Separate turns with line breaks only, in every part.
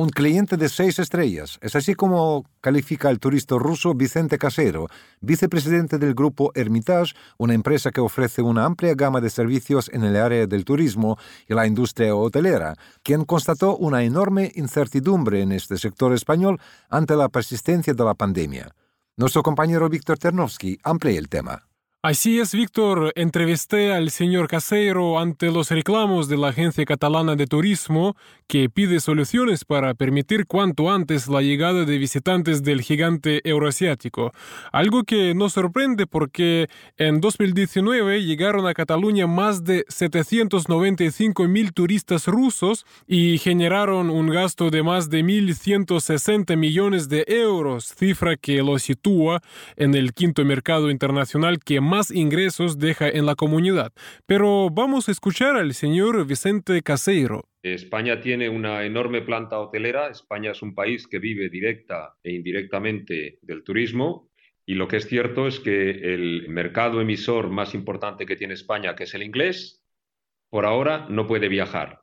Un cliente de seis estrellas. Es así como califica el turista ruso Vicente Casero, vicepresidente del grupo Hermitage, una empresa que ofrece una amplia gama de servicios en el área del turismo y la industria hotelera, quien constató una enorme incertidumbre en este sector español ante la persistencia de la pandemia. Nuestro compañero Víctor Ternovsky amplía el tema.
Así es, Víctor. Entrevisté al señor Casero ante los reclamos de la Agencia Catalana de Turismo, que pide soluciones para permitir cuanto antes la llegada de visitantes del gigante euroasiático. Algo que nos sorprende porque en 2019 llegaron a Cataluña más de 795 mil turistas rusos y generaron un gasto de más de 1.160 millones de euros, cifra que lo sitúa en el quinto mercado internacional que más ingresos deja en la comunidad. Pero vamos a escuchar al señor Vicente Caseiro.
España tiene una enorme planta hotelera. España es un país que vive directa e indirectamente del turismo. Y lo que es cierto es que el mercado emisor más importante que tiene España, que es el inglés, por ahora no puede viajar.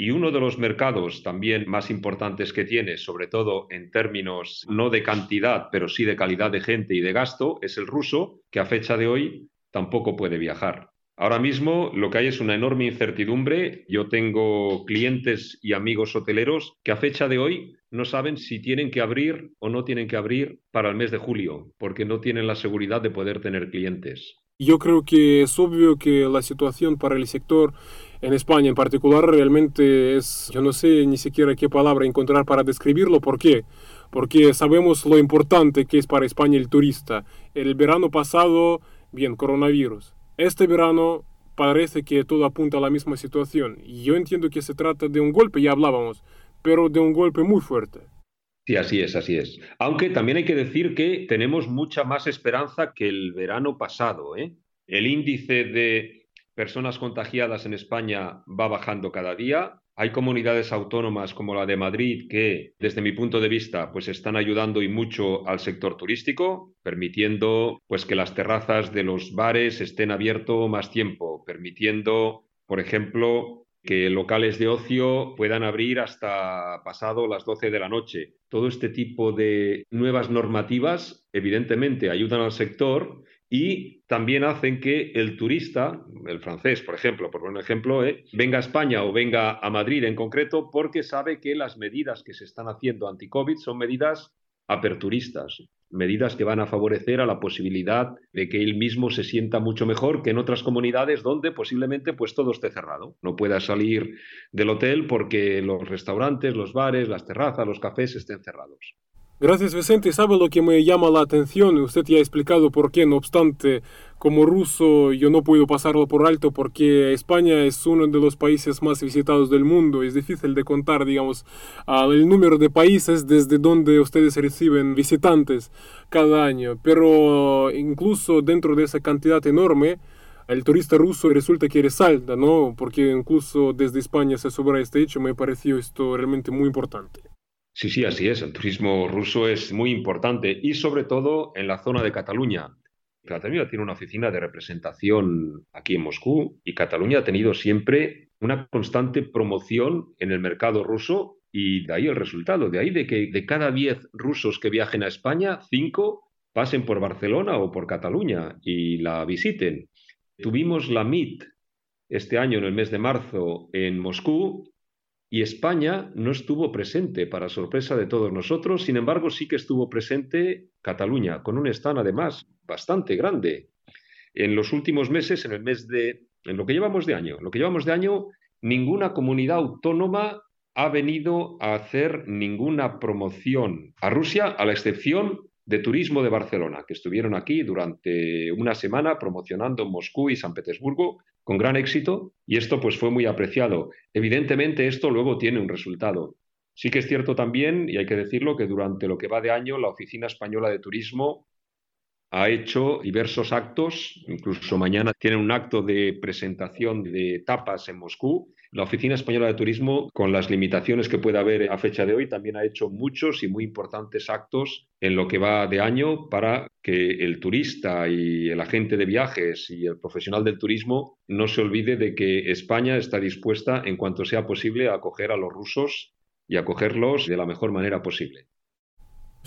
Y uno de los mercados también más importantes que tiene, sobre todo en términos no de cantidad, pero sí de calidad de gente y de gasto, es el ruso, que a fecha de hoy tampoco puede viajar. Ahora mismo lo que hay es una enorme incertidumbre. Yo tengo clientes y amigos hoteleros que a fecha de hoy no saben si tienen que abrir o no tienen que abrir para el mes de julio, porque no tienen la seguridad de poder tener clientes.
Yo creo que es obvio que la situación para el sector en España en particular realmente es, yo no sé ni siquiera qué palabra encontrar para describirlo. ¿Por qué? Porque sabemos lo importante que es para España el turista. El verano pasado, bien, coronavirus. Este verano parece que todo apunta a la misma situación. Yo entiendo que se trata de un golpe, ya hablábamos, pero de un golpe muy fuerte.
Sí, así es, así es. Aunque también hay que decir que tenemos mucha más esperanza que el verano pasado. ¿eh? El índice de personas contagiadas en España va bajando cada día. Hay comunidades autónomas como la de Madrid que, desde mi punto de vista, pues están ayudando y mucho al sector turístico, permitiendo pues que las terrazas de los bares estén abiertos más tiempo, permitiendo, por ejemplo, que locales de ocio puedan abrir hasta pasado las 12 de la noche. Todo este tipo de nuevas normativas, evidentemente, ayudan al sector y también hacen que el turista, el francés, por ejemplo, por un ejemplo, eh, venga a España o venga a Madrid en concreto porque sabe que las medidas que se están haciendo anti-COVID son medidas aperturistas, medidas que van a favorecer a la posibilidad de que él mismo se sienta mucho mejor que en otras comunidades donde posiblemente pues todo esté cerrado. No pueda salir del hotel porque los restaurantes, los bares, las terrazas, los cafés estén cerrados.
Gracias Vicente. ¿Sabe lo que me llama la atención? Usted ya ha explicado por qué, no obstante, como ruso yo no puedo pasarlo por alto porque España es uno de los países más visitados del mundo. Es difícil de contar, digamos, el número de países desde donde ustedes reciben visitantes cada año. Pero incluso dentro de esa cantidad enorme, el turista ruso resulta que resalta, ¿no? Porque incluso desde España se sobra este hecho, me pareció esto realmente muy importante.
Sí, sí, así es. El turismo ruso es muy importante y sobre todo en la zona de Cataluña. Cataluña tiene una oficina de representación aquí en Moscú y Cataluña ha tenido siempre una constante promoción en el mercado ruso y de ahí el resultado, de ahí de que de cada 10 rusos que viajen a España, 5 pasen por Barcelona o por Cataluña y la visiten. Tuvimos la MIT este año en el mes de marzo en Moscú y España no estuvo presente, para sorpresa de todos nosotros. Sin embargo, sí que estuvo presente Cataluña, con un stand además bastante grande. En los últimos meses, en el mes de, en lo que llevamos de año, lo que llevamos de año, ninguna comunidad autónoma ha venido a hacer ninguna promoción a Rusia, a la excepción de Turismo de Barcelona, que estuvieron aquí durante una semana promocionando Moscú y San Petersburgo con gran éxito y esto pues fue muy apreciado. Evidentemente esto luego tiene un resultado. Sí que es cierto también, y hay que decirlo, que durante lo que va de año la Oficina Española de Turismo ha hecho diversos actos, incluso mañana tiene un acto de presentación de tapas en Moscú, La Oficina Española de Turismo, con las limitaciones que puede haber a fecha de hoy, también ha hecho muchos y muy importantes actos en lo que va de año para que el turista y el agente de viajes y el profesional del turismo no se olvide de que España está dispuesta, en cuanto sea posible, a acoger a los rusos y acogerlos de la mejor manera posible.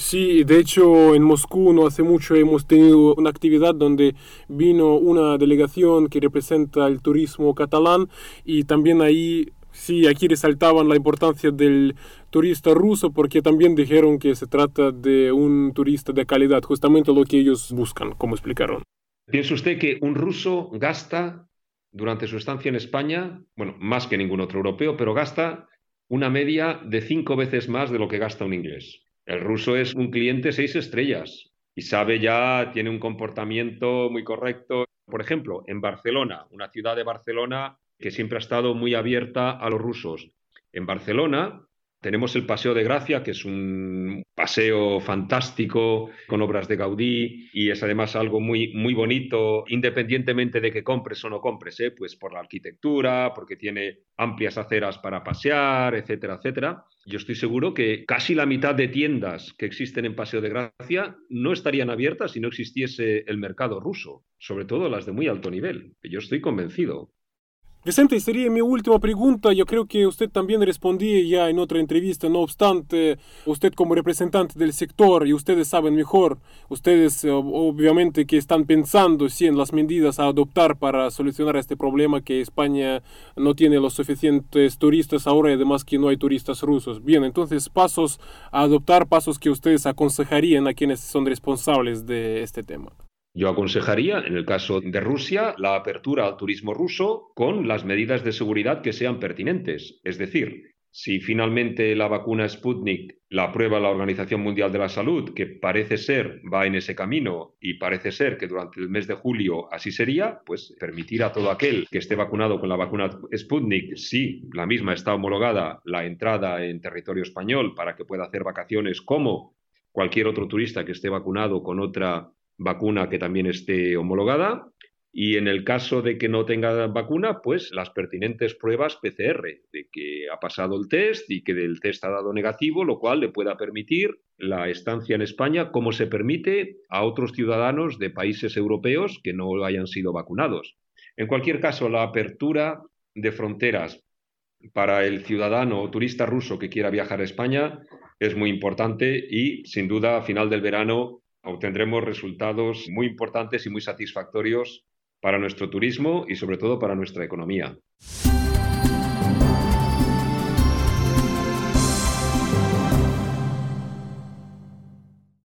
Sí, de hecho en Moscú no hace mucho hemos tenido una actividad donde vino una delegación que representa el turismo catalán y también ahí sí, aquí resaltaban la importancia del turista ruso porque también dijeron que se trata de un turista de calidad, justamente lo que ellos buscan, como explicaron.
¿Piensa usted que un ruso gasta durante su estancia en España, bueno, más que ningún otro europeo, pero gasta una media de cinco veces más de lo que gasta un inglés? El ruso es un cliente seis estrellas y sabe ya, tiene un comportamiento muy correcto. Por ejemplo, en Barcelona, una ciudad de Barcelona que siempre ha estado muy abierta a los rusos. En Barcelona tenemos el Paseo de Gracia, que es un paseo fantástico con obras de Gaudí y es además algo muy, muy bonito, independientemente de que compres o no compres, ¿eh? pues por la arquitectura, porque tiene amplias aceras para pasear, etcétera, etcétera. Yo estoy seguro que casi la mitad de tiendas que existen en Paseo de Gracia no estarían abiertas si no existiese el mercado ruso, sobre todo las de muy alto nivel. Yo estoy convencido.
Vicente, sería mi última pregunta. Yo creo que usted también respondía ya en otra entrevista. No obstante, usted como representante del sector y ustedes saben mejor, ustedes eh, obviamente que están pensando si en las medidas a adoptar para solucionar este problema que España no tiene los suficientes turistas ahora y además que no hay turistas rusos. Bien, entonces pasos a adoptar, pasos que ustedes aconsejarían a quienes son responsables de este tema.
Yo aconsejaría, en el caso de Rusia, la apertura al turismo ruso con las medidas de seguridad que sean pertinentes. Es decir, si finalmente la vacuna Sputnik la aprueba la Organización Mundial de la Salud, que parece ser va en ese camino y parece ser que durante el mes de julio así sería, pues permitir a todo aquel que esté vacunado con la vacuna Sputnik, si la misma está homologada, la entrada en territorio español para que pueda hacer vacaciones como cualquier otro turista que esté vacunado con otra vacuna que también esté homologada. Y en el caso de que no tenga vacuna, pues las pertinentes pruebas PCR, de que ha pasado el test y que del test ha dado negativo, lo cual le pueda permitir la estancia en España como se permite a otros ciudadanos de países europeos que no hayan sido vacunados. En cualquier caso, la apertura de fronteras para el ciudadano o turista ruso que quiera viajar a España es muy importante y, sin duda, a final del verano obtendremos resultados muy importantes y muy satisfactorios para nuestro turismo y sobre todo para nuestra economía.